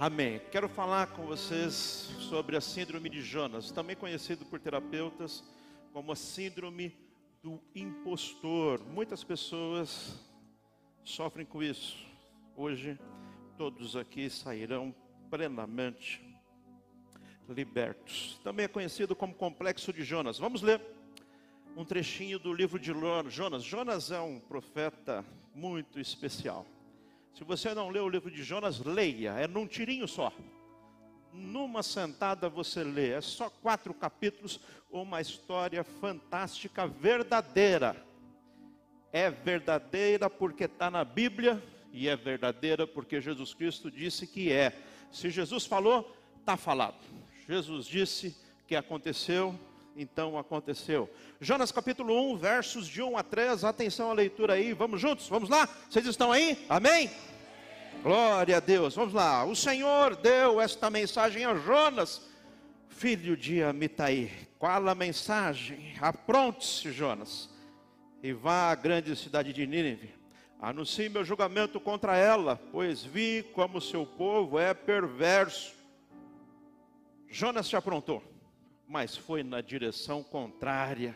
Amém. Quero falar com vocês sobre a síndrome de Jonas, também conhecido por terapeutas como a síndrome do impostor. Muitas pessoas sofrem com isso. Hoje, todos aqui sairão plenamente libertos. Também é conhecido como complexo de Jonas. Vamos ler um trechinho do livro de Jonas. Jonas é um profeta muito especial. Se você não leu o livro de Jonas, leia, é num tirinho só. Numa sentada você lê, é só quatro capítulos, uma história fantástica, verdadeira. É verdadeira porque está na Bíblia e é verdadeira porque Jesus Cristo disse que é. Se Jesus falou, está falado. Jesus disse que aconteceu, então aconteceu. Jonas capítulo 1, versos de 1 a 3, atenção à leitura aí, vamos juntos, vamos lá? Vocês estão aí? Amém? Glória a Deus. Vamos lá. O Senhor deu esta mensagem a Jonas, filho de Amitai. Qual a mensagem? Apronte-se, Jonas, e vá à grande cidade de Nínive. Anuncie meu julgamento contra ela, pois vi como seu povo é perverso. Jonas se aprontou, mas foi na direção contrária,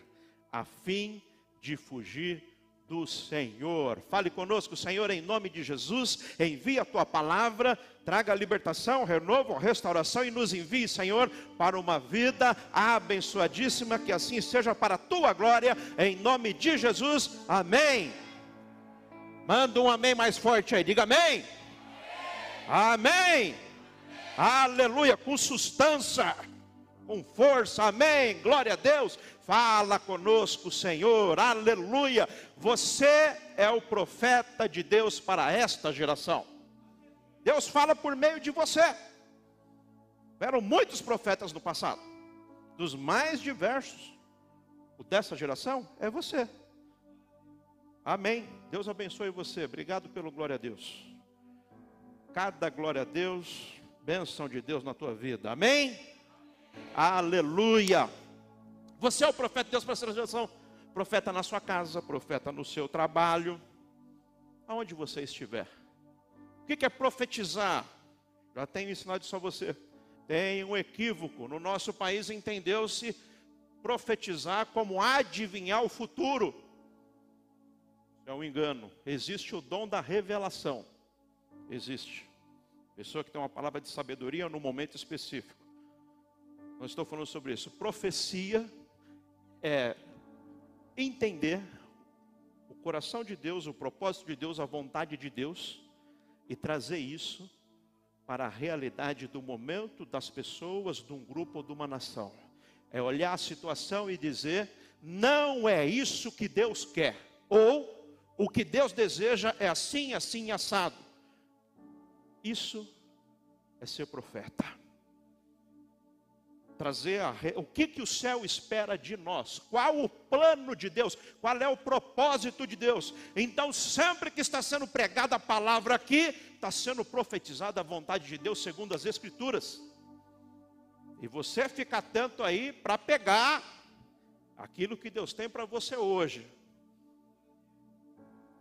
a fim de fugir do Senhor. Fale conosco, Senhor, em nome de Jesus. Envia a tua palavra, traga libertação, renovo, restauração e nos envie, Senhor, para uma vida abençoadíssima. Que assim seja para a tua glória, em nome de Jesus. Amém. Manda um amém mais forte aí, diga amém. Amém. amém. Aleluia, com sustância, com força, amém. Glória a Deus. Fala conosco, Senhor, aleluia. Você é o profeta de Deus para esta geração. Deus fala por meio de você. Eram muitos profetas no passado, dos mais diversos. O dessa geração é você. Amém. Deus abençoe você. Obrigado pelo glória a Deus. Cada glória a Deus, bênção de Deus na tua vida. Amém. Aleluia. Você é o profeta de Deus para essa geração. Profeta na sua casa, profeta no seu trabalho, aonde você estiver. O que é profetizar? Já tenho ensinado isso a você. Tem um equívoco. No nosso país entendeu-se profetizar como adivinhar o futuro. É um engano. Existe o dom da revelação. Existe. Pessoa que tem uma palavra de sabedoria no momento específico. Não estou falando sobre isso. Profecia é entender o coração de Deus, o propósito de Deus, a vontade de Deus e trazer isso para a realidade do momento, das pessoas, de um grupo ou de uma nação. É olhar a situação e dizer: não é isso que Deus quer, ou o que Deus deseja é assim, assim, assado. Isso é ser profeta trazer a, o que, que o céu espera de nós, qual o plano de Deus, qual é o propósito de Deus. Então, sempre que está sendo pregada a palavra aqui, está sendo profetizada a vontade de Deus segundo as Escrituras. E você fica atento aí para pegar aquilo que Deus tem para você hoje.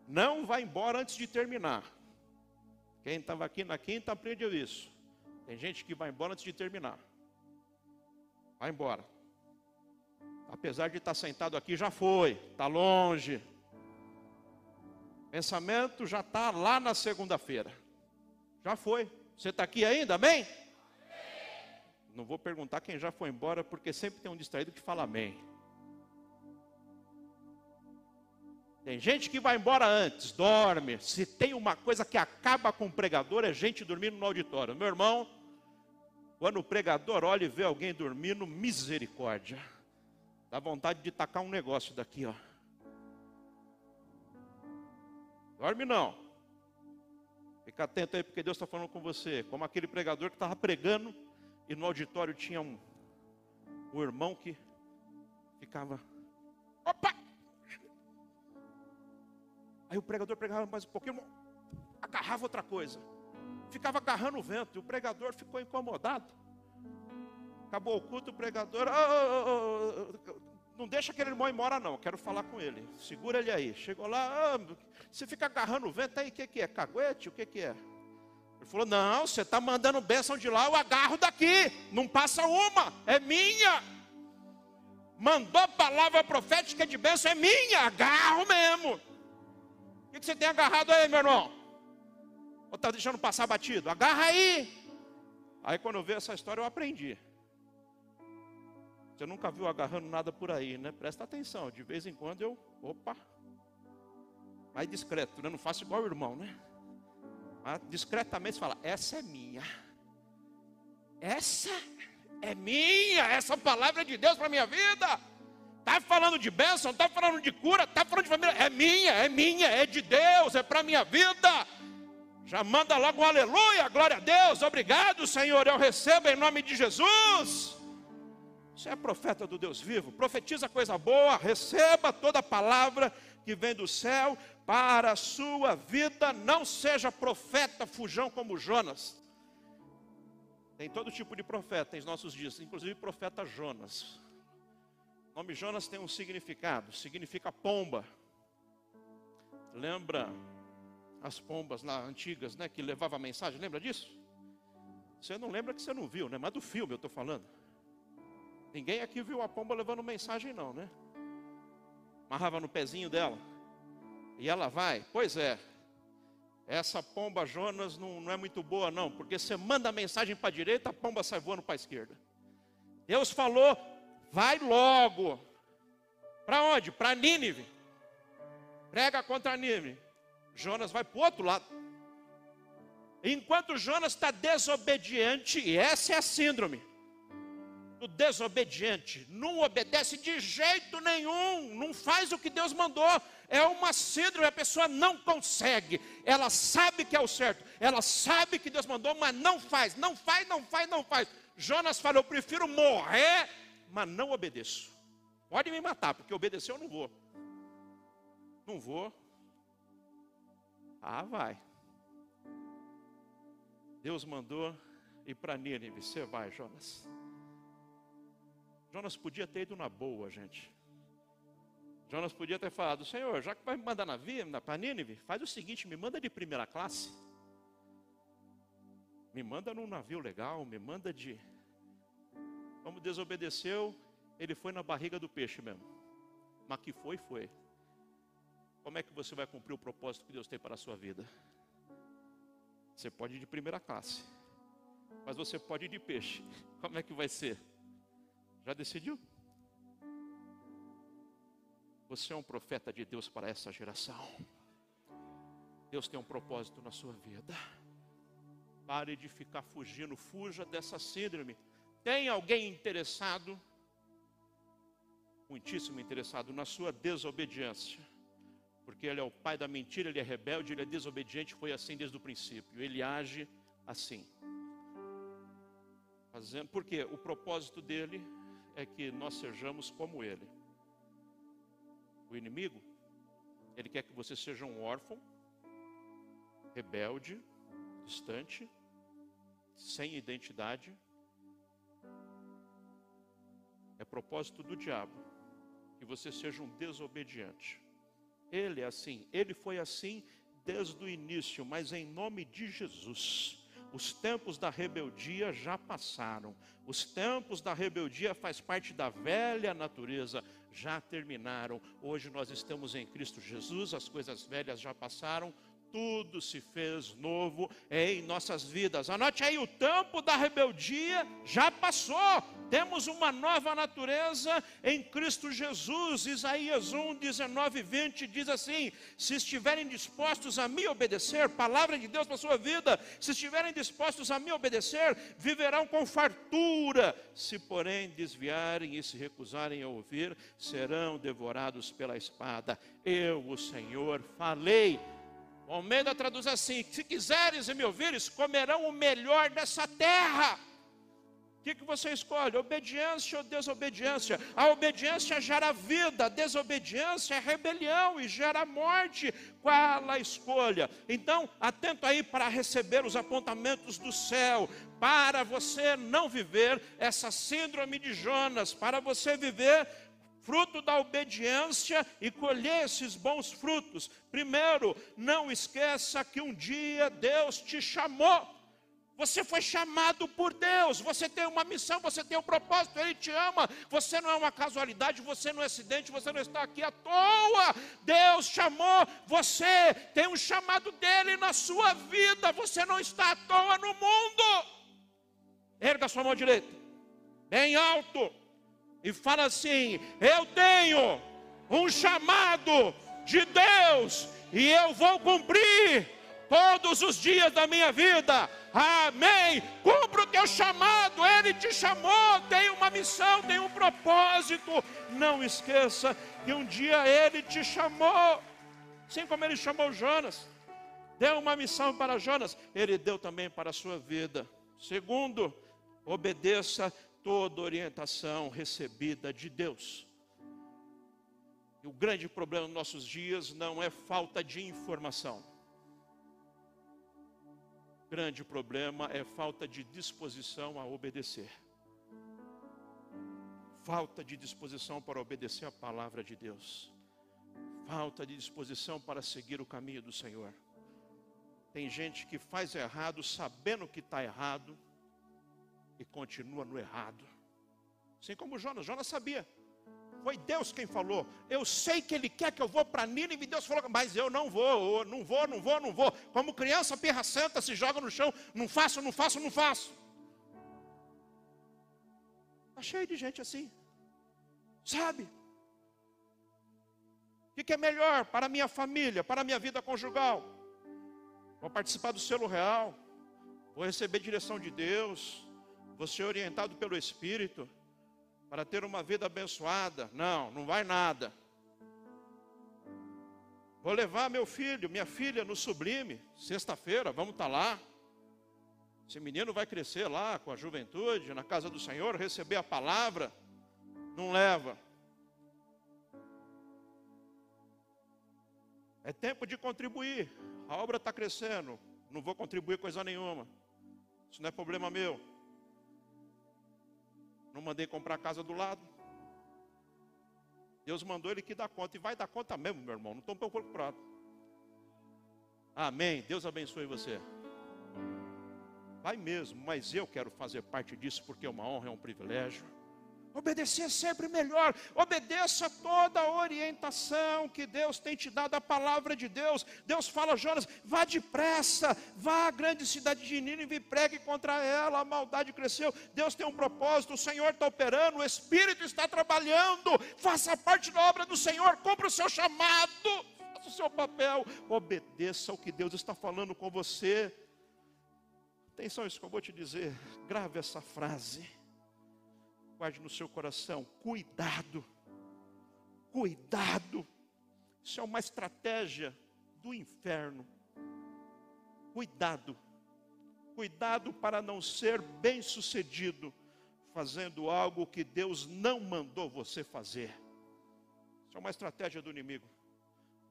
Não vá embora antes de terminar. Quem estava aqui na quinta aprendeu isso. Tem gente que vai embora antes de terminar. Vai embora. Apesar de estar sentado aqui, já foi, está longe. Pensamento já está lá na segunda-feira. Já foi. Você está aqui ainda, amém? amém? Não vou perguntar quem já foi embora, porque sempre tem um distraído que fala amém. Tem gente que vai embora antes, dorme. Se tem uma coisa que acaba com o pregador, é gente dormindo no auditório. Meu irmão, quando o pregador olha e vê alguém dormindo, misericórdia. Dá vontade de tacar um negócio daqui, ó. Dorme não. Fica atento aí, porque Deus está falando com você. Como aquele pregador que estava pregando e no auditório tinha um, um irmão que ficava. Opa! Aí o pregador pregava mais um pouquinho, agarrava outra coisa ficava agarrando o vento, e o pregador ficou incomodado. Acabou o culto, o pregador, oh, oh, oh, não deixa aquele irmão embora não, quero falar com ele, segura ele aí. Chegou lá, você fica agarrando o vento, aí o que, que é? Caguete? O que, que é? Ele falou: Não, você está mandando bênção de lá, eu agarro daqui, não passa uma, é minha. Mandou palavra profética de bênção, é minha, agarro mesmo. O que você tem agarrado aí, meu irmão? Ou está deixando passar batido? Agarra aí. Aí quando eu vi essa história, eu aprendi. Você nunca viu agarrando nada por aí, né? Presta atenção, de vez em quando eu, opa, mais discreto, né? Não faço igual o irmão, né? Mas discretamente fala: essa é minha. Essa é minha, essa palavra é de Deus para minha vida. Está falando de bênção, está falando de cura, está falando de família. É minha, é minha, é de Deus, é para minha vida. Já manda logo um aleluia, glória a Deus, obrigado, Senhor, eu recebo em nome de Jesus. Você é profeta do Deus vivo, profetiza coisa boa, receba toda palavra que vem do céu para a sua vida. Não seja profeta fujão como Jonas. Tem todo tipo de profeta em nossos dias, inclusive profeta Jonas. O nome Jonas tem um significado, significa pomba. Lembra as pombas lá antigas, né, que levava a mensagem, lembra disso? Você não lembra que você não viu, né? Mas do filme eu estou falando. Ninguém aqui viu a pomba levando mensagem, não, né? Amarrava no pezinho dela. E ela vai. Pois é. Essa pomba Jonas não, não é muito boa, não. Porque você manda a mensagem para a direita, a pomba sai voando para a esquerda. Deus falou: vai logo. Para onde? Para Nínive. Prega contra Nínive. Jonas vai para o outro lado. Enquanto Jonas está desobediente, e essa é a síndrome do desobediente, não obedece de jeito nenhum, não faz o que Deus mandou. É uma síndrome, a pessoa não consegue. Ela sabe que é o certo, ela sabe que Deus mandou, mas não faz, não faz, não faz, não faz. Jonas falou: Eu prefiro morrer, mas não obedeço. Pode me matar, porque obedecer eu não vou. Não vou. Ah, vai. Deus mandou ir para Nínive. Você vai, Jonas. Jonas podia ter ido na boa, gente. Jonas podia ter falado: Senhor, já que vai me mandar para Nínive, faz o seguinte: me manda de primeira classe. Me manda num navio legal, me manda de. Como desobedeceu, ele foi na barriga do peixe mesmo. Mas que foi, foi. Como é que você vai cumprir o propósito que Deus tem para a sua vida? Você pode ir de primeira classe, mas você pode ir de peixe. Como é que vai ser? Já decidiu? Você é um profeta de Deus para essa geração. Deus tem um propósito na sua vida. Pare de ficar fugindo, fuja dessa síndrome. Tem alguém interessado, muitíssimo interessado, na sua desobediência? Porque ele é o pai da mentira, ele é rebelde, ele é desobediente, foi assim desde o princípio. Ele age assim. Fazendo, porque o propósito dele é que nós sejamos como Ele. O inimigo, ele quer que você seja um órfão, rebelde, distante, sem identidade. É propósito do diabo que você seja um desobediente. Ele é assim, ele foi assim desde o início, mas em nome de Jesus os tempos da rebeldia já passaram. Os tempos da rebeldia faz parte da velha natureza, já terminaram. Hoje nós estamos em Cristo Jesus, as coisas velhas já passaram, tudo se fez novo em nossas vidas. Anote aí, o tempo da rebeldia já passou. Temos uma nova natureza em Cristo Jesus. Isaías 1, 19 20 diz assim: Se estiverem dispostos a me obedecer, palavra de Deus para a sua vida, se estiverem dispostos a me obedecer, viverão com fartura. Se, porém, desviarem e se recusarem a ouvir, serão devorados pela espada. Eu, o Senhor, falei. O Almeida traduz assim: se quiseres e me ouvires, comerão o melhor dessa terra. O que, que você escolhe? Obediência ou desobediência? A obediência gera vida, a desobediência é rebelião e gera morte. Qual a escolha? Então, atento aí para receber os apontamentos do céu, para você não viver essa síndrome de Jonas, para você viver fruto da obediência e colher esses bons frutos. Primeiro, não esqueça que um dia Deus te chamou. Você foi chamado por Deus, você tem uma missão, você tem um propósito, Ele te ama. Você não é uma casualidade, você não é acidente, você não está aqui à toa. Deus chamou você, tem um chamado dele na sua vida, você não está à toa no mundo. Erga sua mão direita, bem alto, e fala assim: Eu tenho um chamado de Deus, e eu vou cumprir todos os dias da minha vida Amém. Cumpra o teu chamado, Ele te chamou, tem uma missão, tem um propósito. Não esqueça que um dia Ele te chamou, assim como Ele chamou Jonas. Deu uma missão para Jonas, Ele deu também para a sua vida. Segundo, obedeça toda orientação recebida de Deus. E o grande problema nos nossos dias não é falta de informação grande problema é falta de disposição a obedecer. Falta de disposição para obedecer a palavra de Deus. Falta de disposição para seguir o caminho do Senhor. Tem gente que faz errado sabendo que está errado e continua no errado. Assim como Jonas, Jonas sabia. Foi Deus quem falou. Eu sei que Ele quer que eu vou para Nínive. Deus falou, mas eu não vou, não vou, não vou, não vou. Como criança perra santa se joga no chão. Não faço, não faço, não faço. Está cheio de gente assim. Sabe? O que é melhor para a minha família, para a minha vida conjugal? Vou participar do selo real. Vou receber direção de Deus. Vou ser orientado pelo Espírito para ter uma vida abençoada. Não, não vai nada. Vou levar meu filho, minha filha no sublime, sexta-feira, vamos estar tá lá. Esse menino vai crescer lá com a juventude, na casa do Senhor, receber a palavra. Não leva. É tempo de contribuir. A obra está crescendo. Não vou contribuir coisa nenhuma. Isso não é problema meu. Não mandei comprar a casa do lado. Deus mandou ele que dá conta. E vai dar conta mesmo, meu irmão. Não estou preocupado. Amém. Deus abençoe você. Vai mesmo, mas eu quero fazer parte disso porque é uma honra, é um privilégio. Obedecer é sempre melhor. Obedeça toda a orientação que Deus tem te dado, a palavra de Deus. Deus fala, Jonas, vá depressa, vá à grande cidade de Nínive e pregue contra ela. A maldade cresceu. Deus tem um propósito, o Senhor está operando, o Espírito está trabalhando. Faça parte da obra do Senhor, cumpra o seu chamado, faça o seu papel. Obedeça o que Deus está falando com você. Atenção, isso que eu vou te dizer. Grave essa frase guarde no seu coração: cuidado, cuidado. Isso é uma estratégia do inferno. Cuidado, cuidado para não ser bem sucedido fazendo algo que Deus não mandou você fazer. Isso é uma estratégia do inimigo.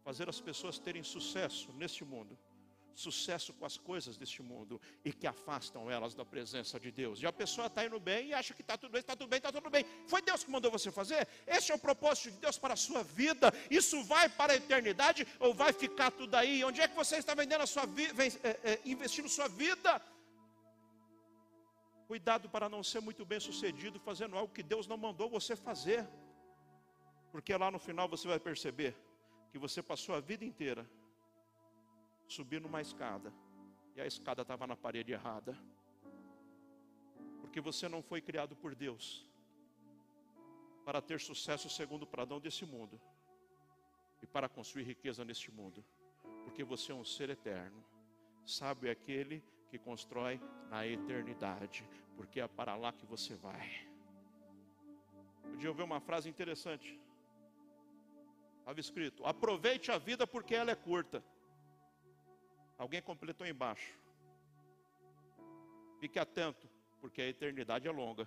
Fazer as pessoas terem sucesso neste mundo sucesso com as coisas deste mundo e que afastam elas da presença de Deus. E a pessoa está indo bem e acha que está tudo bem, está tudo bem, está tudo bem. Foi Deus que mandou você fazer? Esse é o propósito de Deus para a sua vida. Isso vai para a eternidade ou vai ficar tudo aí? Onde é que você está vendendo a sua vida, é, é, investindo sua vida? Cuidado para não ser muito bem sucedido fazendo algo que Deus não mandou você fazer. Porque lá no final você vai perceber que você passou a vida inteira subir numa escada e a escada estava na parede errada. Porque você não foi criado por Deus para ter sucesso segundo o pradão desse mundo e para construir riqueza neste mundo, porque você é um ser eterno. Sábio é aquele que constrói na eternidade, porque é para lá que você vai. Um dia eu vi uma frase interessante. Estava escrito: aproveite a vida porque ela é curta. Alguém completou embaixo. Fique atento, porque a eternidade é longa.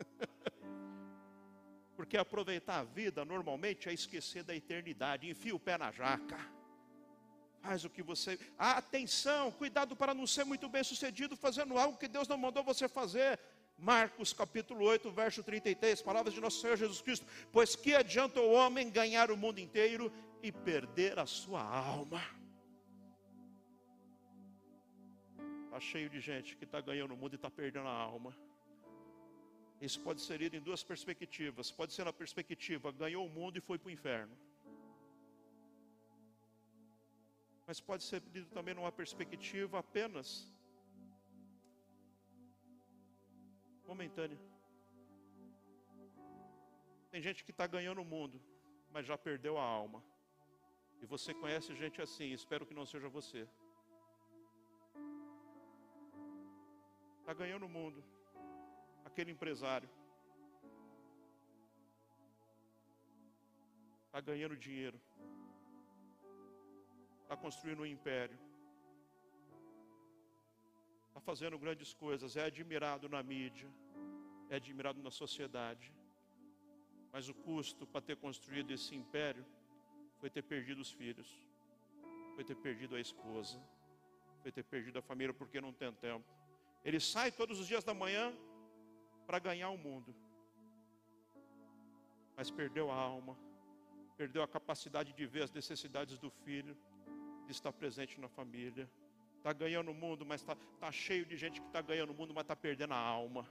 porque aproveitar a vida normalmente é esquecer da eternidade. Enfia o pé na jaca. Faz o que você. Atenção, cuidado para não ser muito bem sucedido fazendo algo que Deus não mandou você fazer. Marcos capítulo 8, verso 33, palavras de nosso Senhor Jesus Cristo: Pois que adianta o homem ganhar o mundo inteiro e perder a sua alma? Está cheio de gente que está ganhando o mundo e está perdendo a alma. Isso pode ser lido em duas perspectivas. Pode ser na perspectiva, ganhou o mundo e foi para o inferno. Mas pode ser lido também numa perspectiva apenas momentânea. Tem gente que está ganhando o mundo, mas já perdeu a alma. E você conhece gente assim, espero que não seja você. Está ganhando o mundo, aquele empresário. Está ganhando dinheiro. Está construindo um império. Está fazendo grandes coisas. É admirado na mídia. É admirado na sociedade. Mas o custo para ter construído esse império foi ter perdido os filhos. Foi ter perdido a esposa. Foi ter perdido a família porque não tem tempo. Ele sai todos os dias da manhã para ganhar o mundo. Mas perdeu a alma, perdeu a capacidade de ver as necessidades do filho, de estar presente na família. Está ganhando o mundo, mas está tá cheio de gente que está ganhando o mundo, mas está perdendo a alma.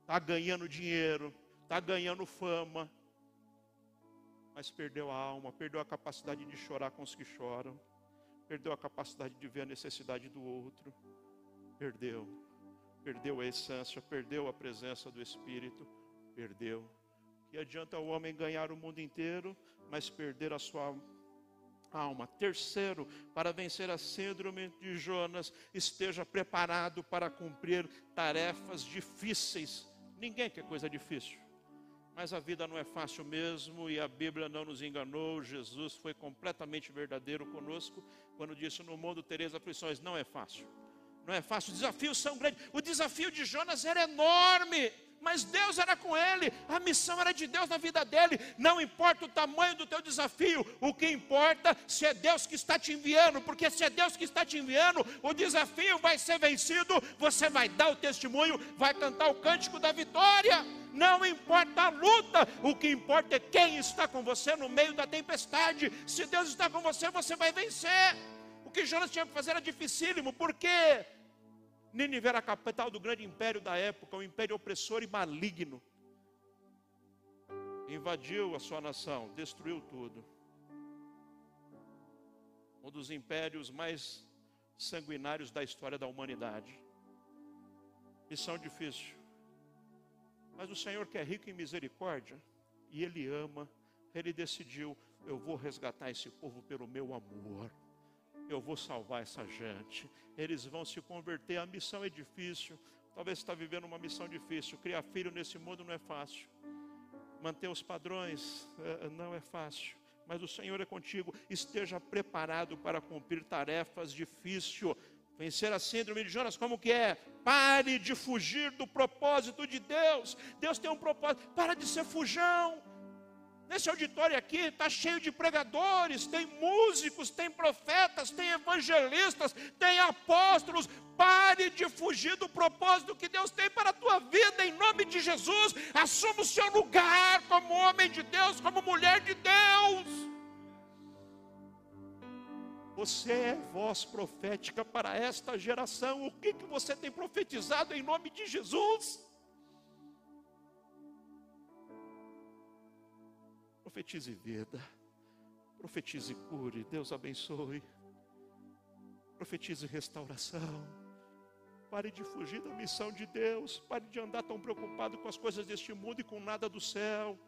Está ganhando dinheiro, está ganhando fama, mas perdeu a alma, perdeu a capacidade de chorar com os que choram, perdeu a capacidade de ver a necessidade do outro. Perdeu perdeu a essência, perdeu a presença do Espírito, perdeu. Que adianta o homem ganhar o mundo inteiro, mas perder a sua alma. Terceiro, para vencer a síndrome de Jonas, esteja preparado para cumprir tarefas difíceis. Ninguém quer coisa difícil. Mas a vida não é fácil mesmo e a Bíblia não nos enganou. Jesus foi completamente verdadeiro conosco quando disse: No mundo tereis aflições. Não é fácil não é fácil, os desafios são grandes. O desafio de Jonas era enorme, mas Deus era com ele, a missão era de Deus na vida dele. Não importa o tamanho do teu desafio, o que importa se é Deus que está te enviando, porque se é Deus que está te enviando, o desafio vai ser vencido, você vai dar o testemunho, vai cantar o cântico da vitória. Não importa a luta, o que importa é quem está com você no meio da tempestade. Se Deus está com você, você vai vencer. O que Jonas tinha que fazer era dificílimo, porque Nínive era a capital do grande império da época, um império opressor e maligno. Invadiu a sua nação, destruiu tudo. Um dos impérios mais sanguinários da história da humanidade. Missão difícil. Mas o Senhor que é rico em misericórdia, e Ele ama, Ele decidiu: eu vou resgatar esse povo pelo meu amor eu vou salvar essa gente. Eles vão se converter. A missão é difícil. Talvez você está vivendo uma missão difícil. Criar filho nesse mundo não é fácil. Manter os padrões é, não é fácil. Mas o Senhor é contigo. Esteja preparado para cumprir tarefas difíceis. Vencer a síndrome de Jonas, como que é? Pare de fugir do propósito de Deus. Deus tem um propósito. Para de ser fujão. Nesse auditório aqui está cheio de pregadores, tem músicos, tem profetas, tem evangelistas, tem apóstolos. Pare de fugir do propósito que Deus tem para a tua vida, em nome de Jesus. Assuma o seu lugar como homem de Deus, como mulher de Deus. Você é voz profética para esta geração. O que, que você tem profetizado em nome de Jesus? Profetize vida. Profetize cure. Deus abençoe. Profetize restauração. Pare de fugir da missão de Deus. Pare de andar tão preocupado com as coisas deste mundo e com nada do céu.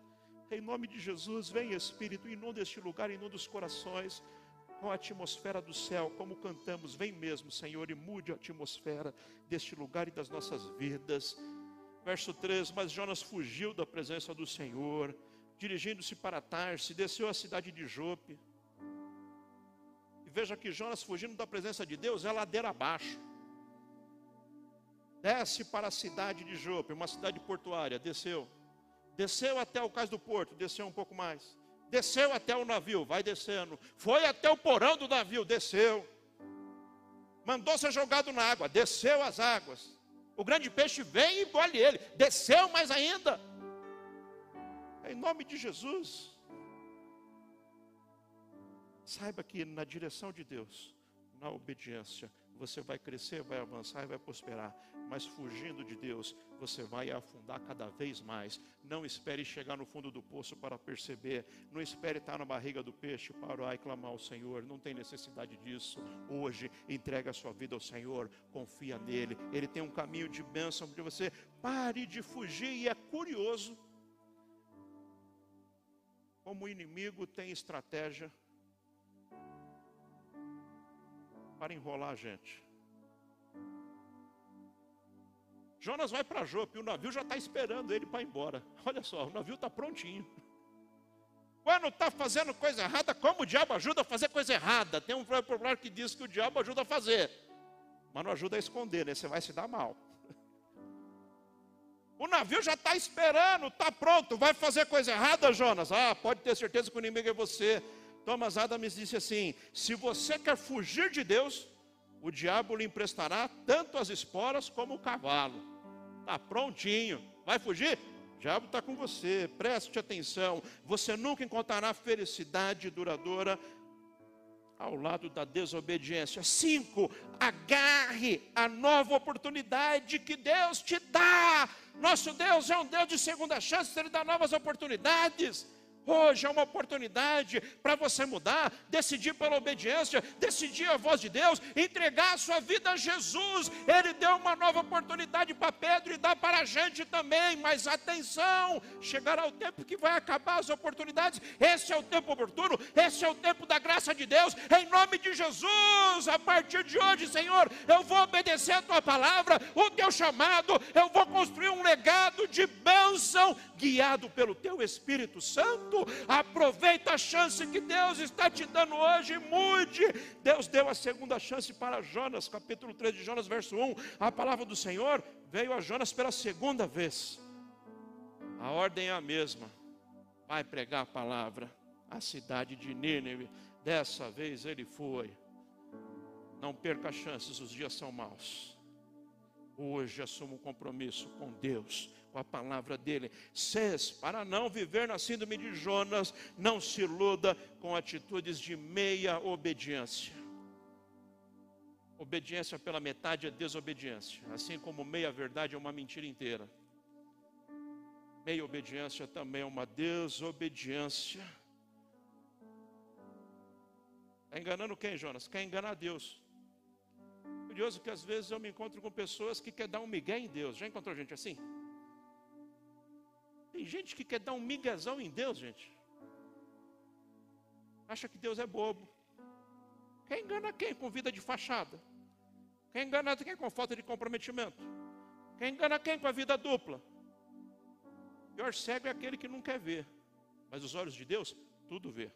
Em nome de Jesus, vem Espírito, inunda este lugar, inunda os corações com a atmosfera do céu, como cantamos. Vem mesmo, Senhor, e mude a atmosfera deste lugar e das nossas vidas. Verso 3: Mas Jonas fugiu da presença do Senhor dirigindo-se para Tarse, desceu à cidade de Jope. E veja que Jonas, fugindo da presença de Deus, é ladeira abaixo. Desce para a cidade de Jope, uma cidade portuária, desceu. Desceu até o cais do porto, desceu um pouco mais. Desceu até o navio, vai descendo. Foi até o porão do navio, desceu. Mandou ser jogado na água, desceu as águas. O grande peixe vem e engole ele. Desceu mais ainda. Em nome de Jesus. Saiba que na direção de Deus, na obediência, você vai crescer, vai avançar e vai prosperar. Mas fugindo de Deus, você vai afundar cada vez mais. Não espere chegar no fundo do poço para perceber. Não espere estar na barriga do peixe para orar e clamar ao Senhor. Não tem necessidade disso. Hoje, entregue a sua vida ao Senhor. Confia nele. Ele tem um caminho de bênção para você. Pare de fugir. E é curioso como o inimigo tem estratégia para enrolar a gente. Jonas vai para Jope, o navio já está esperando ele para ir embora. Olha só, o navio está prontinho. Quando está fazendo coisa errada, como o diabo ajuda a fazer coisa errada? Tem um problema que diz que o diabo ajuda a fazer, mas não ajuda a esconder, né? Você vai se dar mal. O navio já está esperando, está pronto. Vai fazer coisa errada, Jonas? Ah, pode ter certeza que o inimigo é você. Thomas Adams disse assim: se você quer fugir de Deus, o diabo lhe emprestará tanto as esporas como o cavalo. Está prontinho. Vai fugir? O diabo está com você. Preste atenção. Você nunca encontrará felicidade duradoura ao lado da desobediência. Cinco, agarre a nova oportunidade que Deus te dá. Nosso Deus é um Deus de segunda chance, Ele dá novas oportunidades. Hoje é uma oportunidade para você mudar, decidir pela obediência, decidir a voz de Deus, entregar a sua vida a Jesus. Ele deu uma nova oportunidade para Pedro e dá para a gente também. Mas atenção, chegará o tempo que vai acabar as oportunidades. Esse é o tempo oportuno, esse é o tempo da graça de Deus. Em nome de Jesus, a partir de hoje, Senhor, eu vou obedecer a tua palavra, o teu chamado, eu vou construir um legado de bênção guiado pelo teu Espírito Santo aproveita a chance que Deus está te dando hoje e mude. Deus deu a segunda chance para Jonas, capítulo 3 de Jonas, verso 1. A palavra do Senhor veio a Jonas pela segunda vez. A ordem é a mesma. Vai pregar a palavra à cidade de Nínive. Dessa vez ele foi. Não perca chances, os dias são maus. Hoje assumo um compromisso com Deus com a palavra dele. Seis, para não viver na síndrome de Jonas, não se iluda com atitudes de meia obediência. Obediência pela metade é desobediência, assim como meia verdade é uma mentira inteira. Meia obediência também é uma desobediência. Está enganando quem, Jonas? Quer enganar Deus. Curioso que às vezes eu me encontro com pessoas que querem dar um migué em Deus. Já encontrou gente assim? Tem gente que quer dar um miguezão em Deus, gente. Acha que Deus é bobo. Quer engana quem com vida de fachada? Quer engana quem com falta de comprometimento? Quer engana quem com a vida dupla? O pior cego é aquele que não quer ver. Mas os olhos de Deus, tudo vê.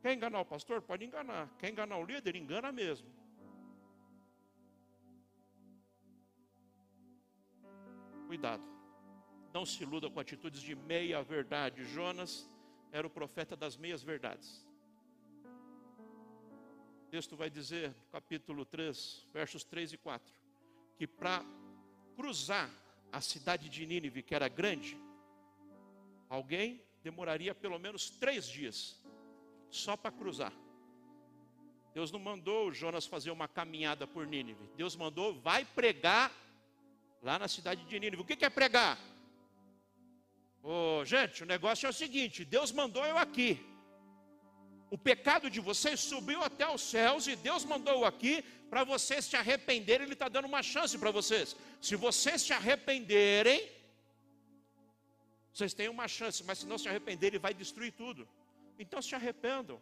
Quer enganar o pastor? Pode enganar. Quer enganar o líder? Engana mesmo. Cuidado. Não se iluda com atitudes de meia verdade. Jonas era o profeta das meias verdades. O texto vai dizer, capítulo 3, versos 3 e 4, que para cruzar a cidade de Nínive, que era grande, alguém demoraria pelo menos três dias, só para cruzar. Deus não mandou Jonas fazer uma caminhada por Nínive. Deus mandou, vai pregar lá na cidade de Nínive. O que é pregar? Oh, gente, o negócio é o seguinte: Deus mandou eu aqui. O pecado de vocês subiu até os céus e Deus mandou eu aqui para vocês se arrependerem. Ele está dando uma chance para vocês. Se vocês se arrependerem, vocês têm uma chance, mas se não se arrependerem, Ele vai destruir tudo. Então se arrependam.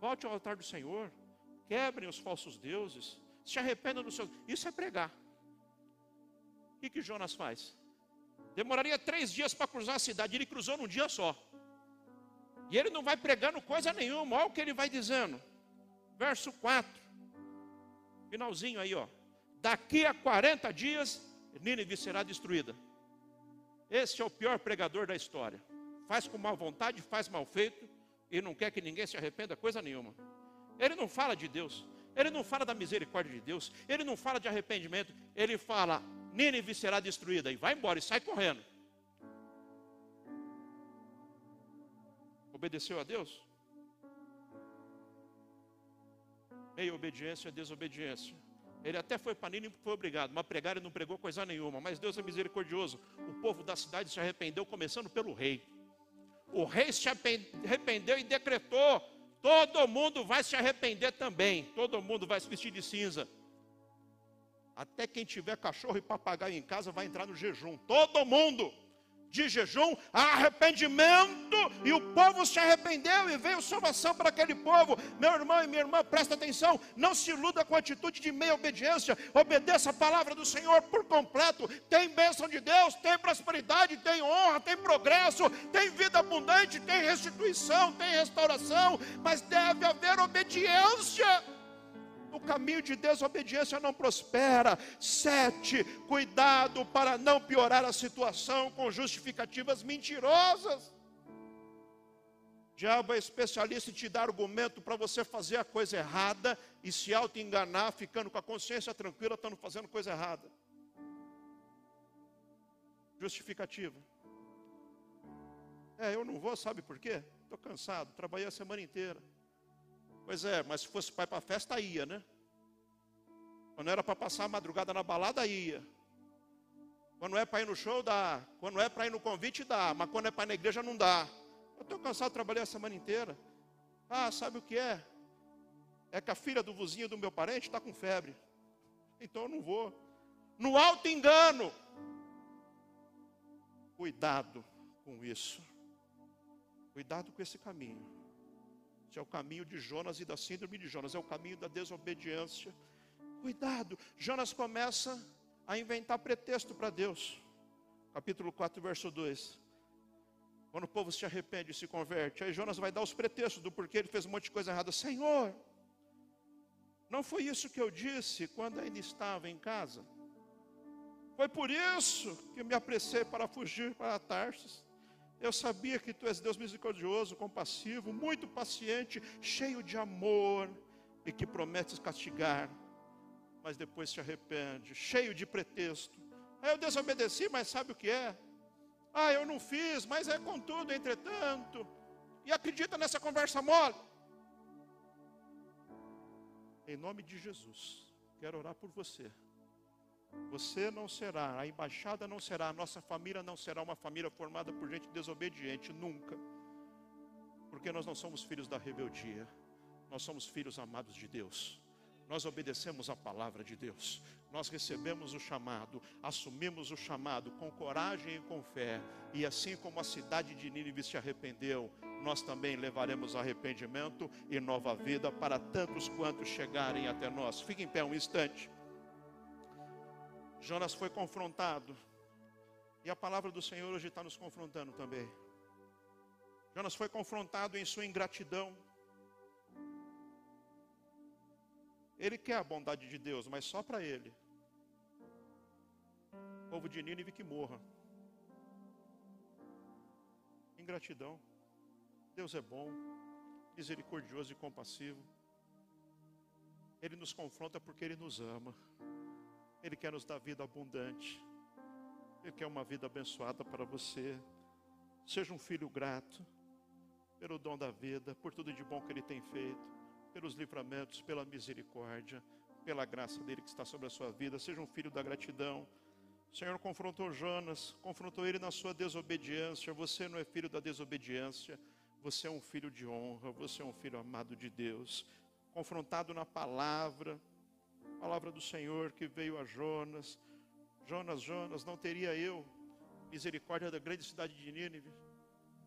Volte ao altar do Senhor. Quebrem os falsos deuses. Se arrependam dos seus. Isso é pregar. O que, que Jonas faz? Demoraria três dias para cruzar a cidade. Ele cruzou num dia só. E ele não vai pregando coisa nenhuma. Olha o que ele vai dizendo. Verso 4. Finalzinho aí, ó. Daqui a 40 dias, Nínive será destruída. Esse é o pior pregador da história. Faz com má vontade, faz mal feito e não quer que ninguém se arrependa coisa nenhuma. Ele não fala de Deus. Ele não fala da misericórdia de Deus, ele não fala de arrependimento, ele fala: Nínive será destruída, e vai embora e sai correndo. Obedeceu a Deus? Meia obediência é desobediência. Ele até foi para Nínive e foi obrigado, mas pregar ele não pregou coisa nenhuma. Mas Deus é misericordioso. O povo da cidade se arrependeu, começando pelo rei. O rei se arrependeu e decretou: todo mundo vai se arrepender também. Todo mundo vai se vestir de cinza. Até quem tiver cachorro e papagaio em casa vai entrar no jejum. Todo mundo de jejum, arrependimento, e o povo se arrependeu e veio salvação para aquele povo. Meu irmão e minha irmã, presta atenção, não se iluda com a atitude de meia obediência, obedeça a palavra do Senhor por completo. Tem bênção de Deus, tem prosperidade, tem honra, tem progresso, tem vida abundante, tem restituição, tem restauração, mas deve haver obediência. O caminho de desobediência não prospera. Sete, cuidado para não piorar a situação com justificativas mentirosas. O diabo é especialista em te dar argumento para você fazer a coisa errada e se auto-enganar, ficando com a consciência tranquila, estando fazendo coisa errada. Justificativa. É, eu não vou, sabe por quê? Estou cansado, trabalhei a semana inteira. Pois é, mas se fosse pai para festa, ia, né? Quando era para passar a madrugada na balada, ia. Quando é para ir no show, dá. Quando é para ir no convite, dá. Mas quando é para ir na igreja, não dá. Eu estou cansado de trabalhar a semana inteira. Ah, sabe o que é? É que a filha do vizinho do meu parente está com febre. Então eu não vou. No alto engano. Cuidado com isso. Cuidado com esse caminho. Esse é o caminho de Jonas e da síndrome de Jonas, é o caminho da desobediência. Cuidado, Jonas começa a inventar pretexto para Deus. Capítulo 4, verso 2. Quando o povo se arrepende e se converte, aí Jonas vai dar os pretextos do porquê ele fez um monte de coisa errada. Senhor, não foi isso que eu disse quando ainda estava em casa? Foi por isso que me apressei para fugir para Tarsis. Eu sabia que tu és Deus misericordioso, compassivo, muito paciente, cheio de amor e que prometes castigar, mas depois se arrepende, cheio de pretexto. Ah, eu desobedeci, mas sabe o que é? Ah, eu não fiz, mas é contudo, entretanto. E acredita nessa conversa mole. Em nome de Jesus, quero orar por você. Você não será, a embaixada não será, a nossa família não será uma família formada por gente desobediente, nunca. Porque nós não somos filhos da rebeldia, nós somos filhos amados de Deus. Nós obedecemos a palavra de Deus, nós recebemos o chamado, assumimos o chamado com coragem e com fé, e assim como a cidade de Nínive se arrependeu, nós também levaremos arrependimento e nova vida para tantos quantos chegarem até nós. Fique em pé um instante. Jonas foi confrontado. E a palavra do Senhor hoje está nos confrontando também. Jonas foi confrontado em sua ingratidão. Ele quer a bondade de Deus, mas só para ele. O povo de Nínive que morra. Ingratidão. Deus é bom, misericordioso e compassivo. Ele nos confronta porque ele nos ama. Ele quer nos dar vida abundante. Ele quer uma vida abençoada para você. Seja um filho grato pelo dom da vida, por tudo de bom que Ele tem feito, pelos livramentos, pela misericórdia, pela graça dele que está sobre a sua vida. Seja um filho da gratidão. O Senhor confrontou Jonas, confrontou ele na sua desobediência. Você não é filho da desobediência, você é um filho de honra, você é um filho amado de Deus. Confrontado na palavra, palavra do Senhor que veio a Jonas. Jonas, Jonas, não teria eu misericórdia da grande cidade de Nínive?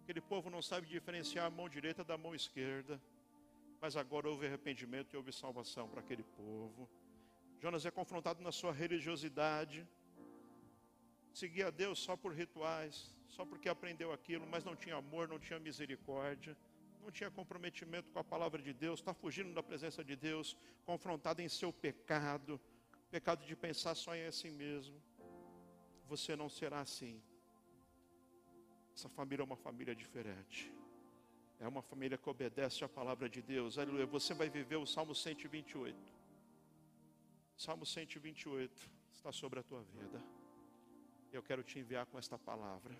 Aquele povo não sabe diferenciar a mão direita da mão esquerda. Mas agora houve arrependimento e houve salvação para aquele povo. Jonas é confrontado na sua religiosidade. Seguia a Deus só por rituais, só porque aprendeu aquilo, mas não tinha amor, não tinha misericórdia não tinha comprometimento com a palavra de Deus, está fugindo da presença de Deus, confrontado em seu pecado, pecado de pensar só em si mesmo. Você não será assim. Essa família é uma família diferente. É uma família que obedece à palavra de Deus. Aleluia. Você vai viver o Salmo 128. Salmo 128 está sobre a tua vida. Eu quero te enviar com esta palavra.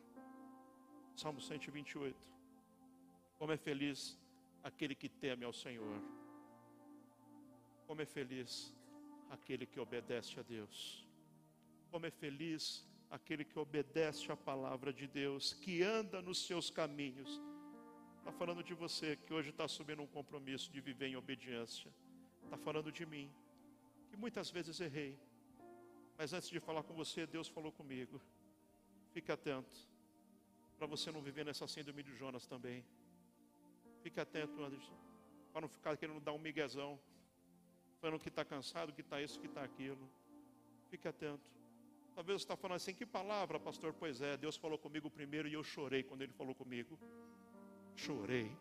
Salmo 128. Como é feliz aquele que teme ao Senhor. Como é feliz aquele que obedece a Deus. Como é feliz aquele que obedece à palavra de Deus, que anda nos seus caminhos. Está falando de você que hoje está assumindo um compromisso de viver em obediência. Está falando de mim, que muitas vezes errei. Mas antes de falar com você, Deus falou comigo. Fique atento, para você não viver nessa síndrome de Jonas também. Fique atento, Anderson, para não ficar querendo dar um miguezão, falando que está cansado, que está isso, que está aquilo. Fique atento. Talvez você está falando assim, que palavra, pastor? Pois é, Deus falou comigo primeiro e eu chorei quando Ele falou comigo. Chorei.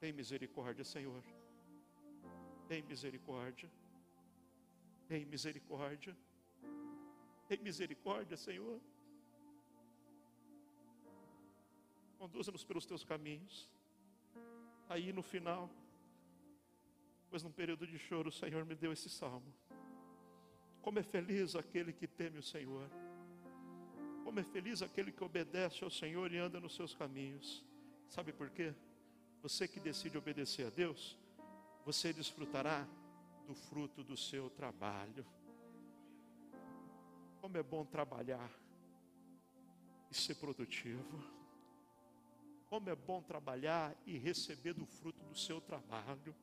Tem misericórdia, Senhor. Tem misericórdia. Tem misericórdia. Tem misericórdia, Senhor. Conduza-nos pelos teus caminhos. Aí no final, pois num período de choro, o Senhor me deu esse salmo. Como é feliz aquele que teme o Senhor. Como é feliz aquele que obedece ao Senhor e anda nos seus caminhos. Sabe por quê? Você que decide obedecer a Deus, você desfrutará do fruto do seu trabalho. Como é bom trabalhar e ser produtivo. Como é bom trabalhar e receber do fruto do seu trabalho.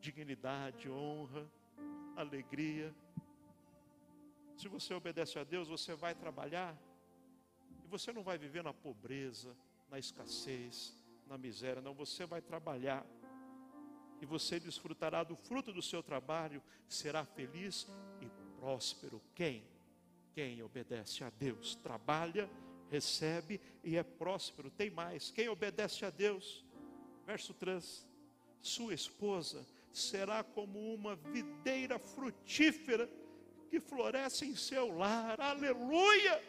Dignidade, honra, alegria. Se você obedece a Deus, você vai trabalhar e você não vai viver na pobreza, na escassez, na miséria, não. Você vai trabalhar e você desfrutará do fruto do seu trabalho, será feliz e próspero. Quem? Quem obedece a Deus, trabalha, recebe e é próspero. Tem mais: quem obedece a Deus, verso 3: sua esposa será como uma videira frutífera que floresce em seu lar. Aleluia!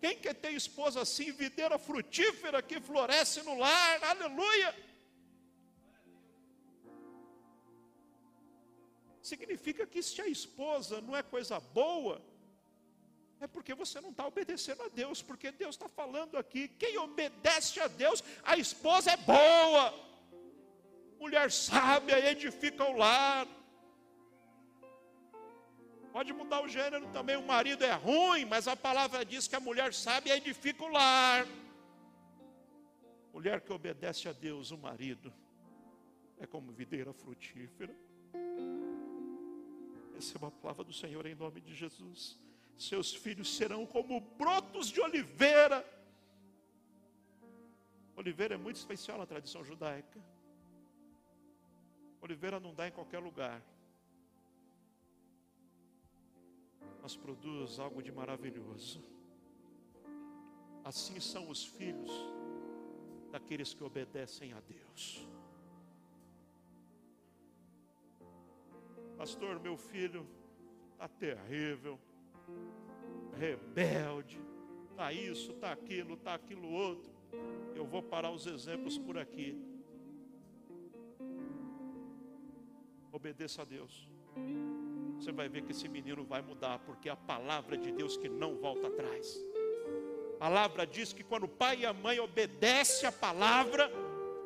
Quem quer ter esposa assim, videira frutífera que floresce no lar? Aleluia! Significa que se a esposa não é coisa boa, é porque você não está obedecendo a Deus, porque Deus está falando aqui: quem obedece a Deus, a esposa é boa, mulher sábia edifica o lar. Pode mudar o gênero também, o marido é ruim, mas a palavra diz que a mulher sábia edifica o lar. Mulher que obedece a Deus, o marido, é como videira frutífera. Essa é uma palavra do Senhor em nome de Jesus. Seus filhos serão como brotos de oliveira. Oliveira é muito especial na tradição judaica. Oliveira não dá em qualquer lugar. mas produz algo de maravilhoso. Assim são os filhos daqueles que obedecem a Deus. Pastor, meu filho está terrível, rebelde, está isso, está aquilo, está aquilo outro. Eu vou parar os exemplos por aqui. Obedeça a Deus você vai ver que esse menino vai mudar, porque é a palavra de Deus que não volta atrás. A palavra diz que quando o pai e a mãe obedecem a palavra,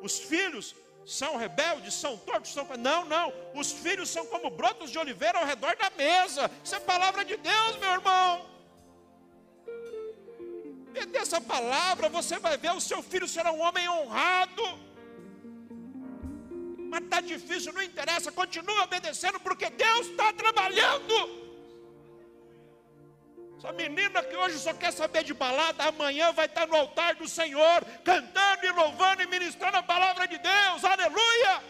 os filhos são rebeldes, são tortos, são. Não, não. Os filhos são como brotos de oliveira ao redor da mesa. Isso é palavra de Deus, meu irmão. Obedeça essa palavra, você vai ver, o seu filho será um homem honrado mas está difícil, não interessa, continua obedecendo, porque Deus está trabalhando. Essa menina que hoje só quer saber de balada, amanhã vai estar no altar do Senhor, cantando e louvando e ministrando a palavra de Deus, aleluia.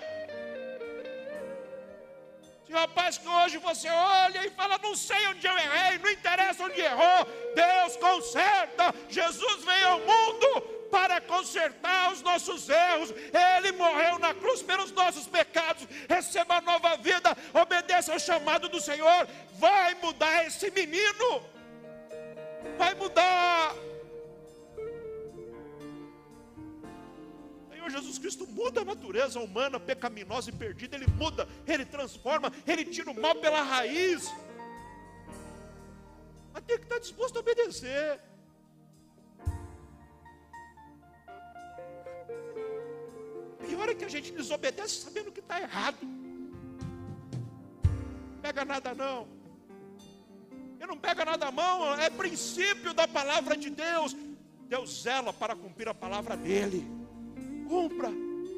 Se rapaz que hoje você olha e fala, não sei onde eu errei, não interessa onde errou, Deus conserta, Jesus veio ao mundo para consertar os nossos erros. Ele morreu na cruz pelos nossos pecados. Receba nova vida, obedeça ao chamado do Senhor. Vai mudar esse menino. Vai mudar. Senhor Jesus Cristo muda a natureza humana pecaminosa e perdida, Ele muda, Ele transforma, Ele tira o mal pela raiz. Mas tem que estar disposto a obedecer. Pior é que a gente desobedece sabendo que está errado. Pega nada não. Eu não pega nada a mão, é princípio da palavra de Deus. Deus zela para cumprir a palavra dele. Cumpra,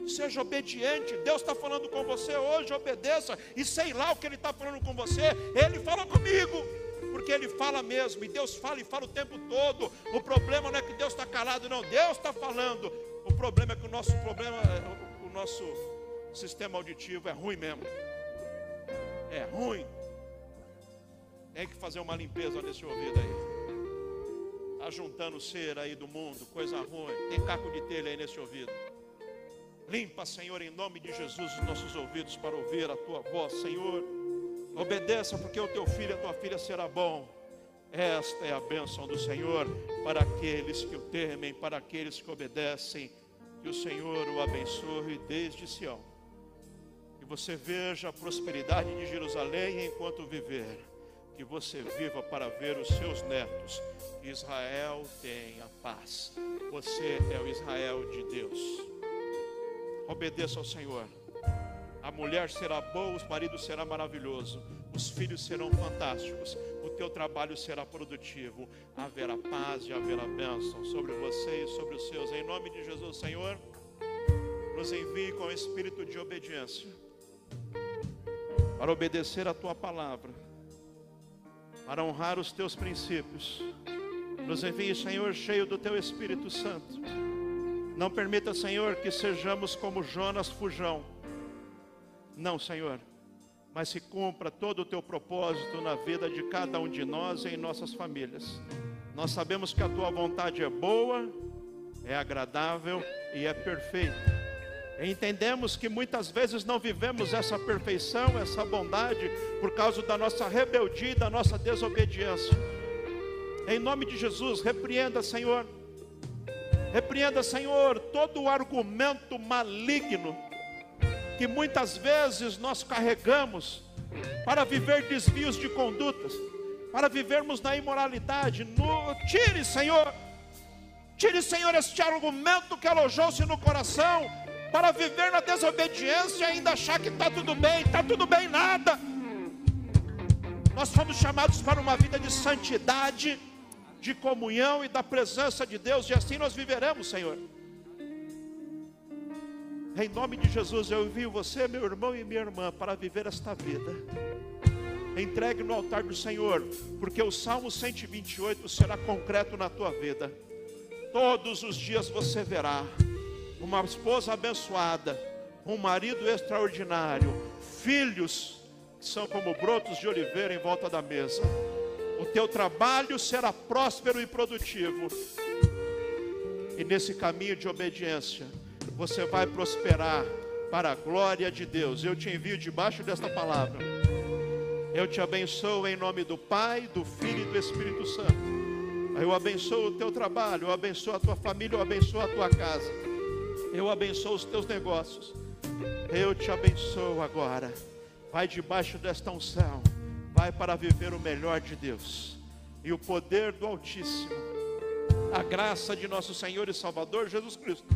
seja obediente. Deus está falando com você hoje, obedeça. E sei lá o que Ele está falando com você. Ele fala comigo, porque Ele fala mesmo. E Deus fala e fala o tempo todo. O problema não é que Deus está calado, não. Deus está falando. O problema é que o nosso problema, o nosso sistema auditivo é ruim mesmo. É ruim. Tem que fazer uma limpeza nesse ouvido aí. Está juntando cera aí do mundo, coisa ruim. Tem caco de telha aí nesse ouvido. Limpa, Senhor, em nome de Jesus, os nossos ouvidos para ouvir a tua voz, Senhor. Obedeça, porque o teu filho e a tua filha será bom. Esta é a bênção do Senhor para aqueles que o temem, para aqueles que obedecem. Que o Senhor o abençoe desde Sião. Que você veja a prosperidade de Jerusalém enquanto viver que você viva para ver os seus netos. Israel tenha paz. Você é o Israel de Deus. Obedeça ao Senhor. A mulher será boa, o marido será maravilhoso, os filhos serão fantásticos, o teu trabalho será produtivo, haverá paz e haverá bênção sobre você e sobre os seus. Em nome de Jesus, Senhor, nos envie com o espírito de obediência para obedecer a tua palavra para honrar os teus princípios. Nos envie, Senhor, cheio do teu Espírito Santo. Não permita, Senhor, que sejamos como Jonas fujão. Não, Senhor, mas se cumpra todo o teu propósito na vida de cada um de nós e em nossas famílias. Nós sabemos que a tua vontade é boa, é agradável e é perfeita. Entendemos que muitas vezes não vivemos essa perfeição, essa bondade, por causa da nossa rebeldia e da nossa desobediência. Em nome de Jesus, repreenda, Senhor. Repreenda, Senhor, todo o argumento maligno que muitas vezes nós carregamos para viver desvios de condutas, para vivermos na imoralidade. No, tire, Senhor, tire, Senhor, este argumento que alojou-se no coração para viver na desobediência e ainda achar que está tudo bem, está tudo bem nada. Nós fomos chamados para uma vida de santidade, de comunhão e da presença de Deus, e assim nós viveremos, Senhor. Em nome de Jesus, eu envio você, meu irmão e minha irmã, para viver esta vida. Entregue no altar do Senhor, porque o Salmo 128 será concreto na tua vida. Todos os dias você verá uma esposa abençoada, um marido extraordinário, filhos que são como brotos de oliveira em volta da mesa. O teu trabalho será próspero e produtivo. E nesse caminho de obediência, você vai prosperar para a glória de Deus. Eu te envio debaixo desta palavra. Eu te abençoo em nome do Pai, do Filho e do Espírito Santo. Eu abençoo o teu trabalho, eu abençoo a tua família, eu abençoo a tua casa. Eu abençoo os teus negócios. Eu te abençoo agora. Vai debaixo desta unção. Vai para viver o melhor de Deus. E o poder do Altíssimo. A graça de nosso Senhor e Salvador Jesus Cristo.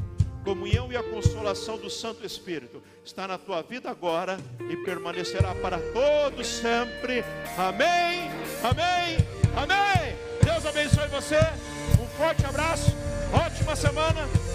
Comunhão e a consolação do Santo Espírito está na tua vida agora e permanecerá para todos sempre. Amém. Amém. Amém. Deus abençoe você. Um forte abraço. Ótima semana.